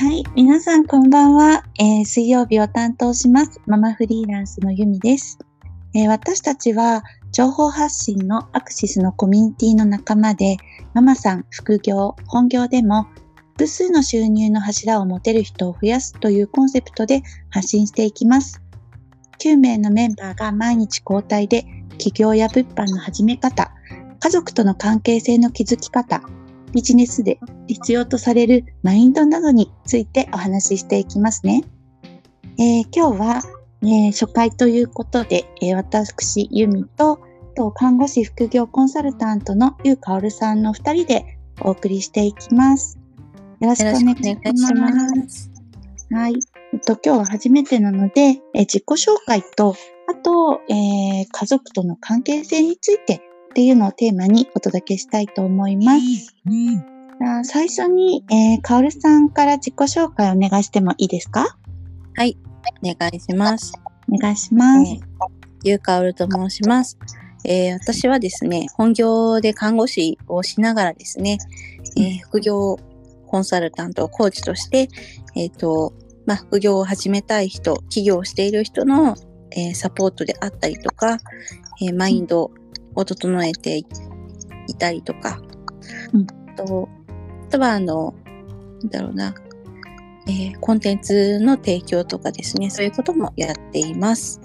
はい、皆さんこんばんは、えー、水曜日を担当します。ママフリーランスのゆみです、えー、私たちは情報発信のアクシスのコミュニティの仲間でママさん副業本業でも複数の収入の柱を持てる人を増やすというコンセプトで発信していきます。9名のメンバーが毎日交代で企業や物販の始め方家族との関係性の築き方ビジネスで必要とされるマインドなどについてお話ししていきますね。えー、今日は、えー、初回ということで、えー、私、ユミとと看護師副業コンサルタントのゆうかおるさんの2人でお送りしていきます。よろしくお願いします。はい。えっと、今日は初めてなので、え自己紹介と、あと、えー、家族との関係性についてっていうのをテーマにお届けしたいと思います。うん、最初に、えー、かおるさんから自己紹介お願いしてもいいですか？はい、お願いします。お願いします。えー、ゆうかおると申します。えー、私はですね、本業で看護師をしながらですね、えー、副業コンサルタント、コーチとして、えっ、ー、と、まあ、副業を始めたい人、起業している人の、えー、サポートであったりとか、えー、マインドを整えていたりとか、うん、とあとはあのなんだろうな、えー、コンテンツの提供とかですね。そういうこともやっています。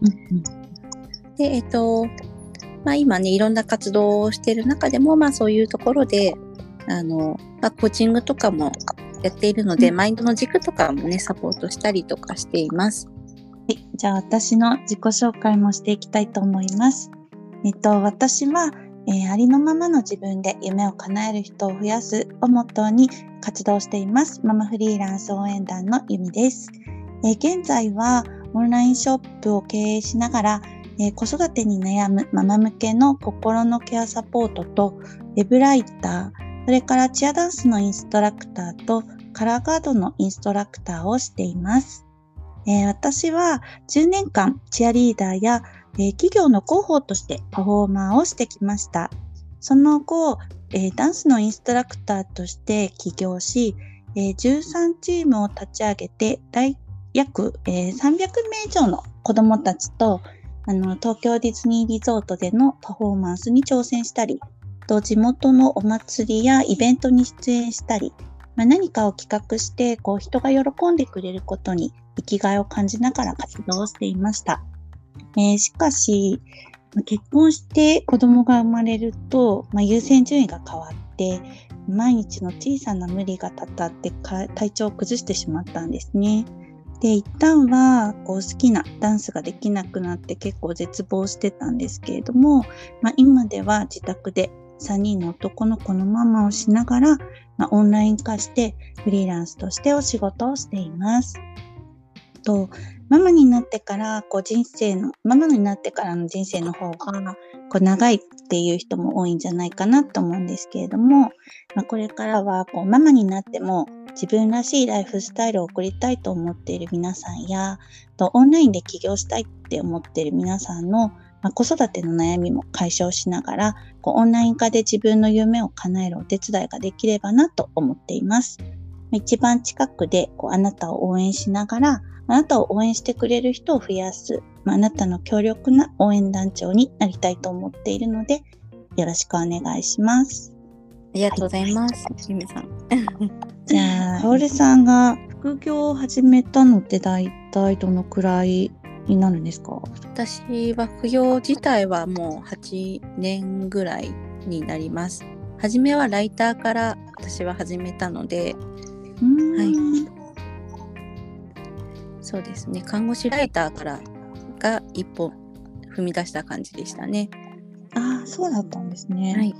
うんうん、でえっ、ー、とまあ今ねいろんな活動をしている中でもまあそういうところであの、まあ、コーチングとかもやっているので、うん、マインドの軸とかもねサポートしたりとかしています。はい、じゃあ私の自己紹介もしていきたいと思います。えっと、私は、えー、ありのままの自分で夢を叶える人を増やすをモットーに活動しています。ママフリーランス応援団のゆみです。えー、現在はオンラインショップを経営しながら、えー、子育てに悩むママ向けの心のケアサポートと、ウェブライター、それからチアダンスのインストラクターとカラーガードのインストラクターをしています。えー、私は10年間チアリーダーやえー、企業の広報としてパフォーマーをしてきました。その後、えー、ダンスのインストラクターとして起業し、えー、13チームを立ち上げて、大約、えー、300名以上の子どもたちとあの東京ディズニーリゾートでのパフォーマンスに挑戦したり、と地元のお祭りやイベントに出演したり、まあ、何かを企画してこう人が喜んでくれることに生きがいを感じながら活動していました。えー、しかし、結婚して子供が生まれると、まあ、優先順位が変わって、毎日の小さな無理がたたって体調を崩してしまったんですね。で、一旦はこう好きなダンスができなくなって結構絶望してたんですけれども、まあ、今では自宅で3人の男の子のママをしながら、まあ、オンライン化してフリーランスとしてお仕事をしています。とママになってからこう人生のママになってからの人生の方がこう長いっていう人も多いんじゃないかなと思うんですけれども、まあ、これからはこうママになっても自分らしいライフスタイルを送りたいと思っている皆さんやとオンラインで起業したいって思っている皆さんの、まあ、子育ての悩みも解消しながらこうオンライン化で自分の夢を叶えるお手伝いができればなと思っています。一番近くでこうあなたを応援しながらあなたを応援してくれる人を増やす、まあ、あなたの強力な応援団長になりたいと思っているので、よろしくお願いします。ありがとうございます、ゆ、め、さん。じゃあ、かおりさんが副業を始めたのって大体どのくらいになるんですか？私は副業自体はもう8年ぐらいになります。初めはライターから私は始めたので、はい、そうですね看護師ライターからが一歩踏み出した感じでしたね。ああそうだったんですね。はい、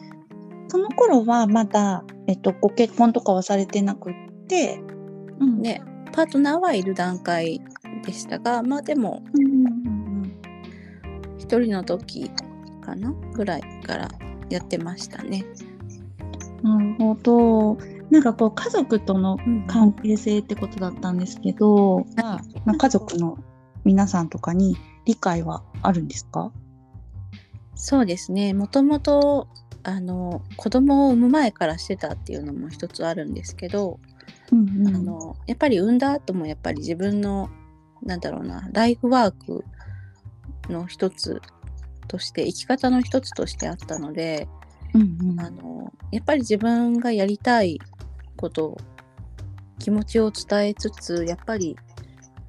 その頃はまだ、えっと、ご結婚とかはされてなくって、うん、ねパートナーはいる段階でしたがまあでも一、人の時かなぐらいからやってましたね。なるほど。なんかこう家族との関係性ってことだったんですけど、うん、まあ、家族の皆さんとかに理解はあるんですか？そうですね。もともとあの子供を産む前からしてたっていうのも一つあるんですけどうんうん。あのやっぱり産んだ後もやっぱり自分のなんだろうなライフワークの一つとして生き方の一つとしてあったのでうんうん。あのやっぱり自分がやりたいこと気持ちを伝えつつやっぱり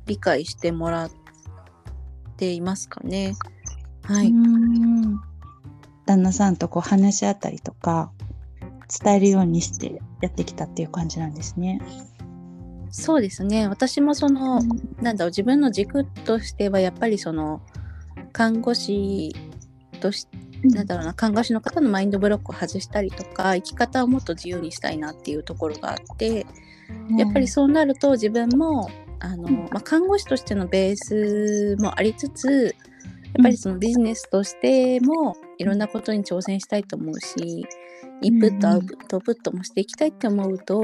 理解してもらっていますかね。はい、うん旦那さんとこう話し合ったりとか伝えるようにしてやってきたっていう感じなんですね。そうですね私もその、なんだろう自分の軸としてはやっぱりその看護師としなんだろうな看護師の方のマインドブロックを外したりとか生き方をもっと自由にしたいなっていうところがあってやっぱりそうなると自分もあの、まあ、看護師としてのベースもありつつやっぱりそのビジネスとしてもいろんなことに挑戦したいと思うしインプットアウトプットもしていきたいって思うと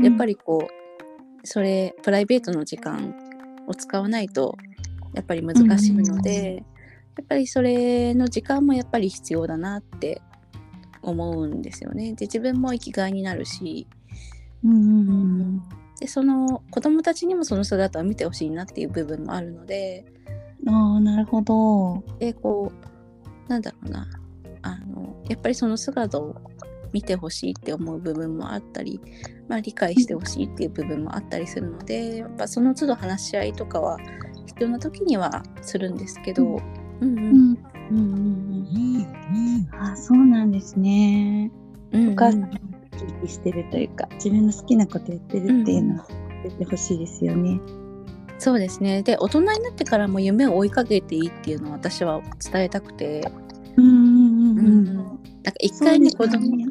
やっぱりこうそれプライベートの時間を使わないとやっぱり難しいので、やっぱりそれの時間もやっぱり必要だなって思うんですよね。で自分も生きがいになるし。うんうんうんでその子供たちにもその姿を見てほしいなっていう部分もあるので。あなるほど。でこうなんだろうな。あのやっぱりその姿を見てほしいって思う部分もあったり、まあ、理解してほしいっていう部分もあったりするのでやっぱその都度話し合いとかは必要な時にはするんですけど、うんううんんうんうんうん。あそうなんですね。うんお母さんが生き生きしてるというか自分の好きなことやってるっていうのは出てほしいですよね。そうですねで大人になってからも夢を追いかけていいっていうのを私は伝えたくて、うんうんうんうん。なんか一回ね子供そうですね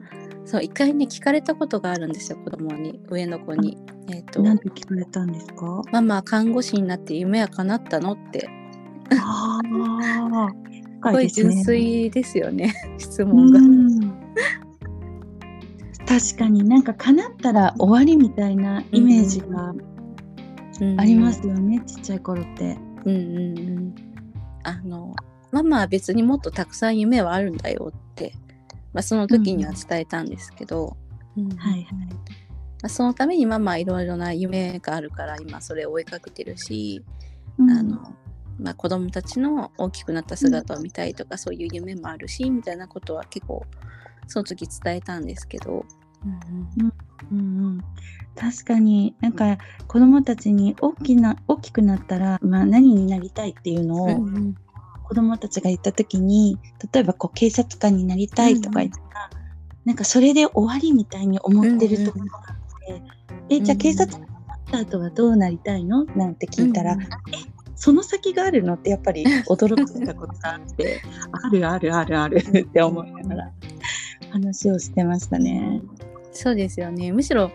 そう一回ね聞かれたことがあるんですよ子供に上の子に。えっ、となんて聞かれたんですか？ママ看護師になって夢は叶ったの？ってああ、す深ごい純粋ですよね質う問が。ん確かになんか叶ったら終わりみたいなイメージがうんありますよね、ちっちゃい頃って。うんうんうん、あのママは別にもっとたくさん夢はあるんだよって、まあ、その時には伝えたんですけど、うんはいはい。まあ、そのためにママはいろいろな夢があるから今それを追いかけてるし、うんあのまあ、子供たちの大きくなった姿を見たいとか、そういう夢もあるしみたいなことは結構その時伝えたんですけど、うんうん、確かになんか子供たちに大きな大きくなったら、まあ、何になりたいっていうのを、うんうん。子供たちが言った時に例えばこう警察官になりたいとか言ったら、なんかそれで終わりみたいに思ってるところがあって、えじゃあ警察官になった後はどうなりたいの？なんて聞いたら、うんその先があるのってやっぱり驚いたことがあってあるあるあるあるって思いながら話をしてましたね。そうですよねむしろ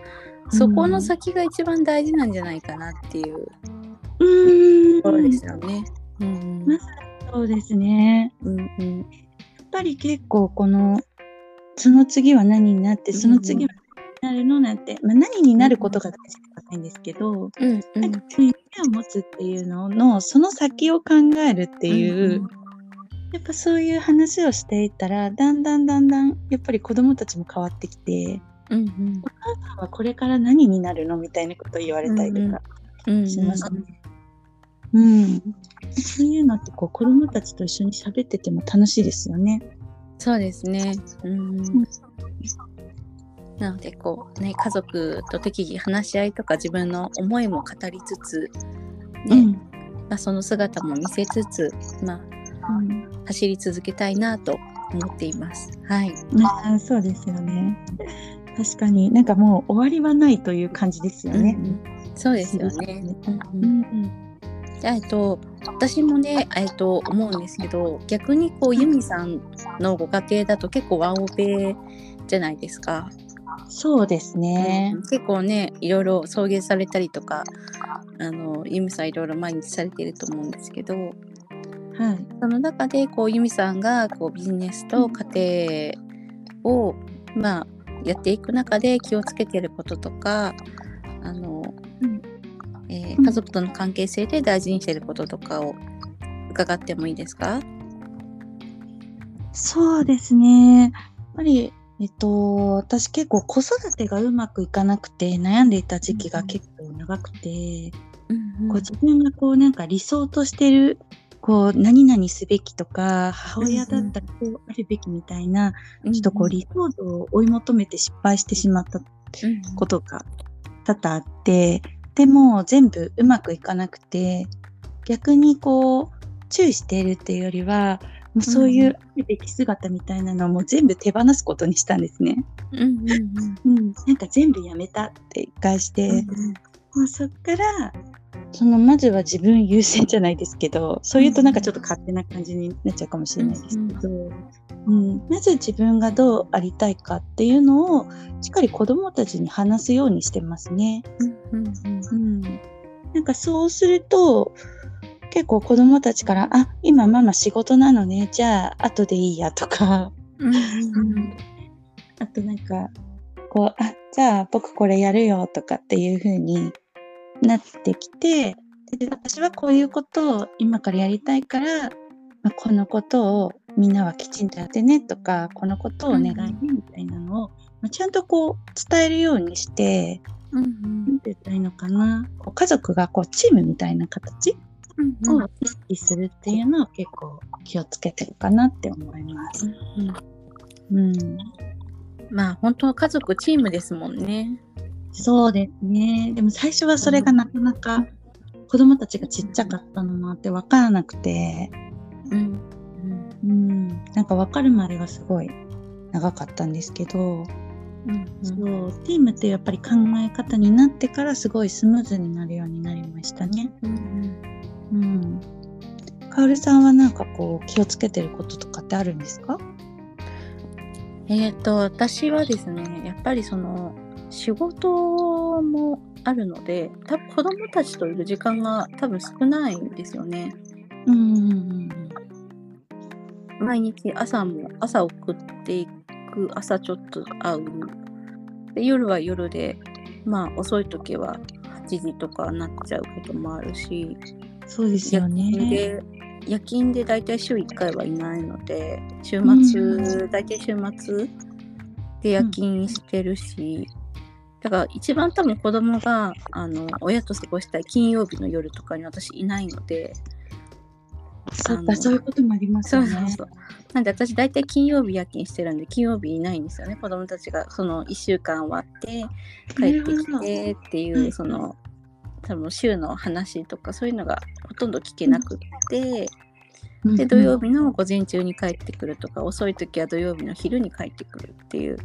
そこの先が一番大事なんじゃないかなっていうところですよね。うんまさそうですね。うんうんやっぱり結構このその次は何になってその次はなるのなんて、まあ、何になることが大事じゃないんですけど、うんうなんか夢を持つっていうののその先を考えるっていう、やっぱそういう話をしていったらだんだんだんだんやっぱり子どもたちも変わってきてうんうん「お母さんはこれから何になるの?」みたいなことを言われたりとかうんうんしますね。うん、そういうのってこう子どもたちと一緒に喋ってても楽しいですよね。そうですね。うんなのでこうね家族と適宜話し合いとか自分の思いも語りつつ、ねうんまあ、その姿も見せつつ、まうんあ、走り続けたいなと思っています。はい。ああそうですよね。確かになんかもう終わりはないという感じですよね。うんそうですよね。うんううんんじゃあえっと私もねえっと思うんですけど逆にこうユミさんのご家庭だと結構ワンオペじゃないですか。そうですね。結構ねいろいろ送迎されたりとかあのユミさんいろいろ毎日されてると思うんですけどはい。その中でこうユミさんがこうビジネスと家庭を、まあ、やっていく中で気をつけてることとかあの、うんえー家族との関係性で大事にしてることとかを伺ってもいいですか？そうですね。やっぱりえっと、私結構子育てがうまくいかなくて悩んでいた時期が結構長くて、こう自分がこうなんか理想としてるこう何々すべきとか母親だったらこうあるべきみたいな、ちょっとこう理想像を追い求めて失敗してしまったことが多々あってでも全部うまくいかなくて逆にこう注意しているっていうよりはもうそういうべき姿みたいなのをもう全部手放すことにしたんですね。うんうんうん、なんか全部やめたって一回して、うん、もうそっからそのまずは自分優先じゃないですけどそういうとなんかちょっと勝手な感じになっちゃうかもしれないですけど、うん、うん、まず自分がどうありたいかっていうのをしっかり子どもたちに話すようにしてますね。うんうん。うん、なんかそうすると結構子供たちから「あ今ママ仕事なのね。じゃあ後でいいや」とか、うん、あとなんかこう「あじゃあ僕これやるよ」とかっていう風になってきてで私はこういうことを今からやりたいから、まあ、このことをみんなはきちんとやってねとかこのことをお願いねみたいなのを、まあ、ちゃんとこう伝えるようにして、うんうん、なんて言ったらいいのかな。こう家族がこうチームみたいな形を意識するっていうのは結構気をつけてるかなって思います。うん、うん、まあ本当は家族チームですもんね。そうですね。でも最初はそれがなかなか子供たちがちっちゃかったのもあって分からなくて、うん、うん、なんか分かるまではすごい長かったんですけど、うん、そうチームってやっぱり考え方になってからすごいスムーズになるようになりましたね。うん、うん。かおるさんはなんかこう気をつけてることとかってあるんですか？えっ、と私はですねやっぱりその仕事もあるので多分子供たちといる時間が多分少ないんですよね。うん、毎日朝も朝送っていく朝ちょっと会うで夜は夜でまあ遅い時は8時とかなっちゃうこともあるしそうですよね。で夜勤で大体週1回はいないので週末、うん、大体週末で夜勤してるし、うん、だから一番多分子供があの親と過ごしたい金曜日の夜とかに私いないので。そうかそういうこともありますよね。そうそうそうなんで私大体金曜日夜勤してるんで金曜日いないんですよね子供たちがその1週間終わって帰ってきてっていうその多分週の話とかそういうのがほとんど聞けなくって、うん、で土曜日の午前中に帰ってくるとか、遅い時は土曜日の昼に帰ってくるっていう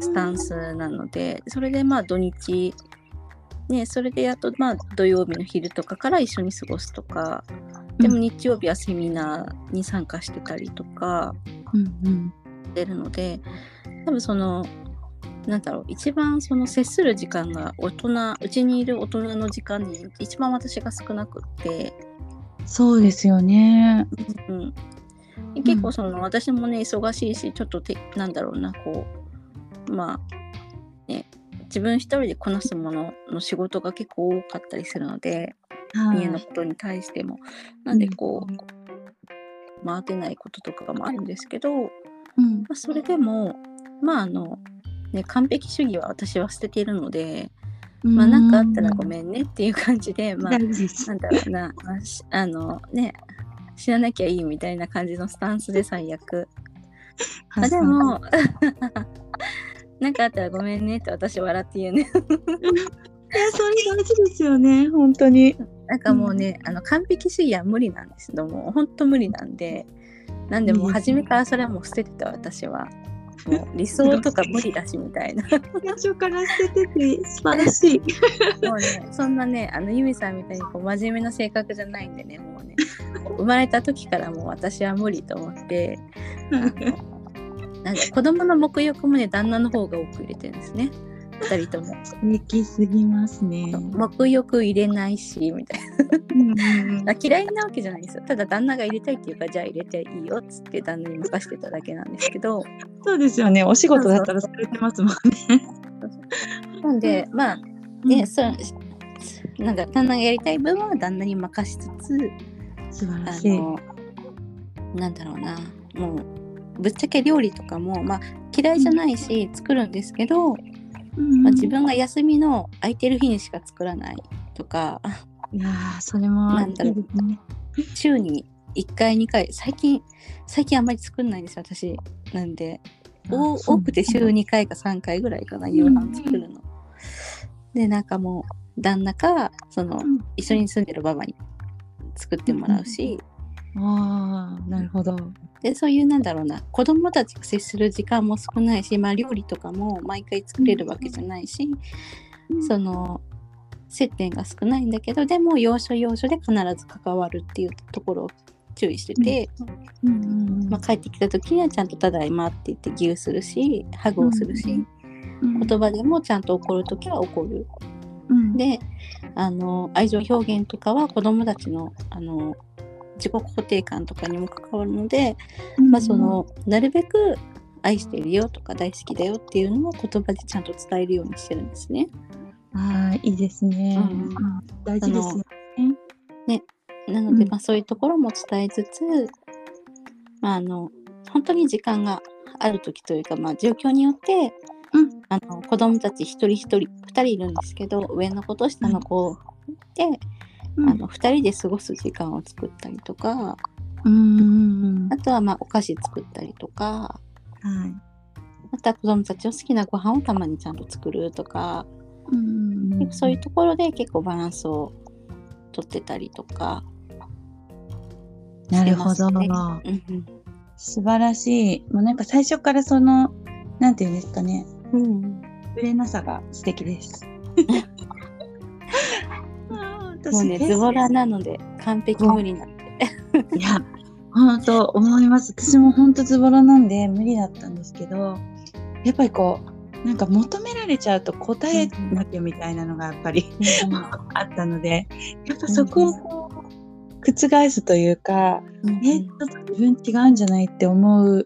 スタンスなのでそれでまあ土日ねそれであとまあ土曜日の昼とかから一緒に過ごすとかでも日曜日はセミナーに参加してたりとかしてるので多分そのなんだろう一番その接する時間が大人うちにいる大人の時間に一番私が少なくって。そうですよね、うん、結構その、うん、私もね忙しいしちょっとてなんだろうなこうまあね自分一人でこなすものの仕事が結構多かったりするので、はい、家のことに対しても。なんでこう、うん、回ってないこととかもあるんですけど、うん。まあ、それでもまああのね、完璧主義は私は捨てているので、まあ何かあったらごめんねっていう感じで、まあなんだろうな、まあ、あのね、知らなきゃいいみたいな感じのスタンスで最悪。あでも、なんかあったらごめんねって私笑って言うね。いや、それ大事ですよね、本当に。なんかもうね、うん、あの完璧主義は無理なんです。けども、本当無理なんで、なんでも初めからそれはもう捨ててた私は。もう理想とか無理だしみたいな。最初から捨ててて素晴らしい。もうね、そんなね、あのユミさんみたいにこう真面目な性格じゃないんでね、もうね、生まれた時からもう私は無理と思って、なんか子供の沐浴もね、旦那の方が多く入れてるんですね。二人とも。素敵すぎますね。沐浴入れないし、みたいな。嫌いなわけじゃないですよ。ただ旦那が入れたいっていうか、じゃあ入れていいよっつって旦那に任せてただけなんですけど。そうですよね。お仕事だったらされてますもんね。なんで、まあ、ね、うん、そうなんか旦那がやりたい分は旦那に任しつつ、素晴らしい。なんだろうな、もう、ぶっちゃけ料理とかも、まあ、嫌いじゃないし作るんですけど、うんまあ、自分が休みの空いてる日にしか作らないとか。いやーそれもなんだろう。週に1回2回最近最近あんまり作んないんですよ私。なんで。多くて週2回か3回ぐらいかな夕飯作るの。でなんかもう旦那かそのうん。一緒に住んでるばばに作ってもらうし、ああなるほど。でそういうなんだろうな。子供たちが接する時間も少ないし、まあ、料理とかも毎回作れるわけじゃないし、その接点が少ないんだけどでも要所要所で必ず関わるっていうところを注意してて、うんうんうんまあ、帰ってきた時にはちゃんと「ただいま」って言ってギューするしハグをするし、うん言葉でもちゃんと怒る時は怒る。うん。であの愛情表現とかは子供たちのあの自己肯定感とかにも関わるので、まあ、そのなるべく愛してるよとか大好きだよっていうのを言葉でちゃんと伝えるようにしてるんですね。ああいいですね。うんうん大事ですよね。なので、うんまあ、そういうところも伝えつつ、まあ、あの本当に時間がある時というか、まあ、状況によって、うんあの子供たち一人一人2人いるんですけど上の子と下の子で、うんあの2人で過ごす時間を作ったりとかうんあとはまあお菓子作ったりとかはい。また子供たちの好きなご飯をたまにちゃんと作るとか、うんそういうところで結構バランスをとってたりとかなるほど。うん素晴らしい。もうなんか最初からそのなんていうんですかね。うんぶれなさが素敵です。もうね、私ズボラなので完璧無理なんで。いや、本当思います。私も本当ズボラなんで無理だったんですけど、やっぱりこう、なんか求められちゃうと答えなきゃみたいなのがやっぱり あったので、やっぱそこをこう、覆すというか、え、ちょっと自分違うんじゃないって思う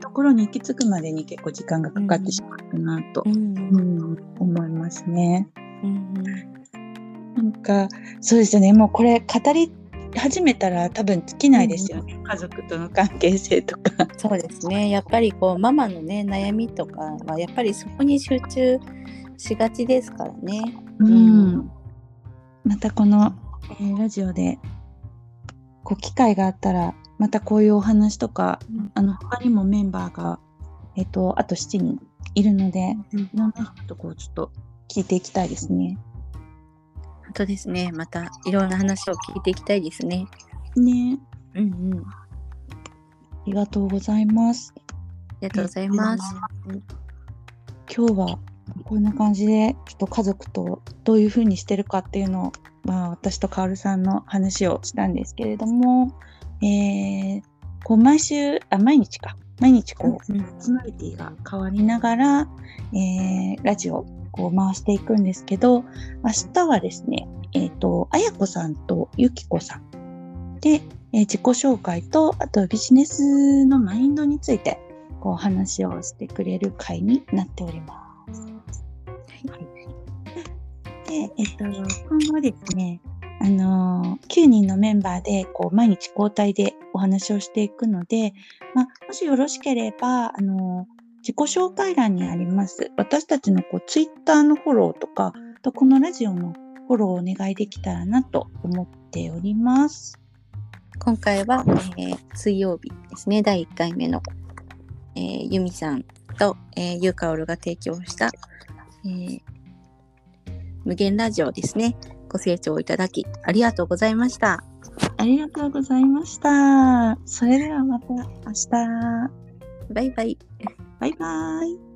ところに行き着くまでに結構時間がかかってしまったなと、うんうん思いますね。うんなんか、そうですよね。もうこれ語り始めたら多分尽きないですよね。家族との関係性とか。そうですね。やっぱりこうママのね悩みとかはやっぱりそこに集中しがちですからね。うん。またこの、えーラジオで、こう機会があったら、またこういうお話とか、あの他にもメンバーが、えっ、と、あと7人いるので、いろんな人とこうちょっと聞いていきたいですね。本当ですね。またいろんな話を聞いていきたいですね。ね。うんうん。ありがとうございます。ありがとうございます。今日はこんな感じでちょっと家族とどういう風にしてるかっていうのを、まあ、私とカオルさんの話をしたんですけれども、えーこう毎週あ毎日か毎日こううんパーソナリティが変わりながら、えーラジオをこう回していくんですけど明日はですねえっ、とあやこさんとゆきこさんで、えー自己紹介とあとビジネスのマインドについてこう話をしてくれる回になっております。で、えっと、今後ですね、あのー9人のメンバーでこう毎日交代でお話をしていくので、まあ、もしよろしければ、あのー自己紹介欄にあります私たちのこうツイッターのフォローとか、あとこのラジオのフォローをお願いできたらなと思っております。今回は、えー水曜日ですね。第1回目の、えーゆみさんと、えーゆうかおるが提供した、えー無限ラジオですね。ご清聴いただきありがとうございました。ありがとうございました。それではまた明日。バイバイ。バイバイ。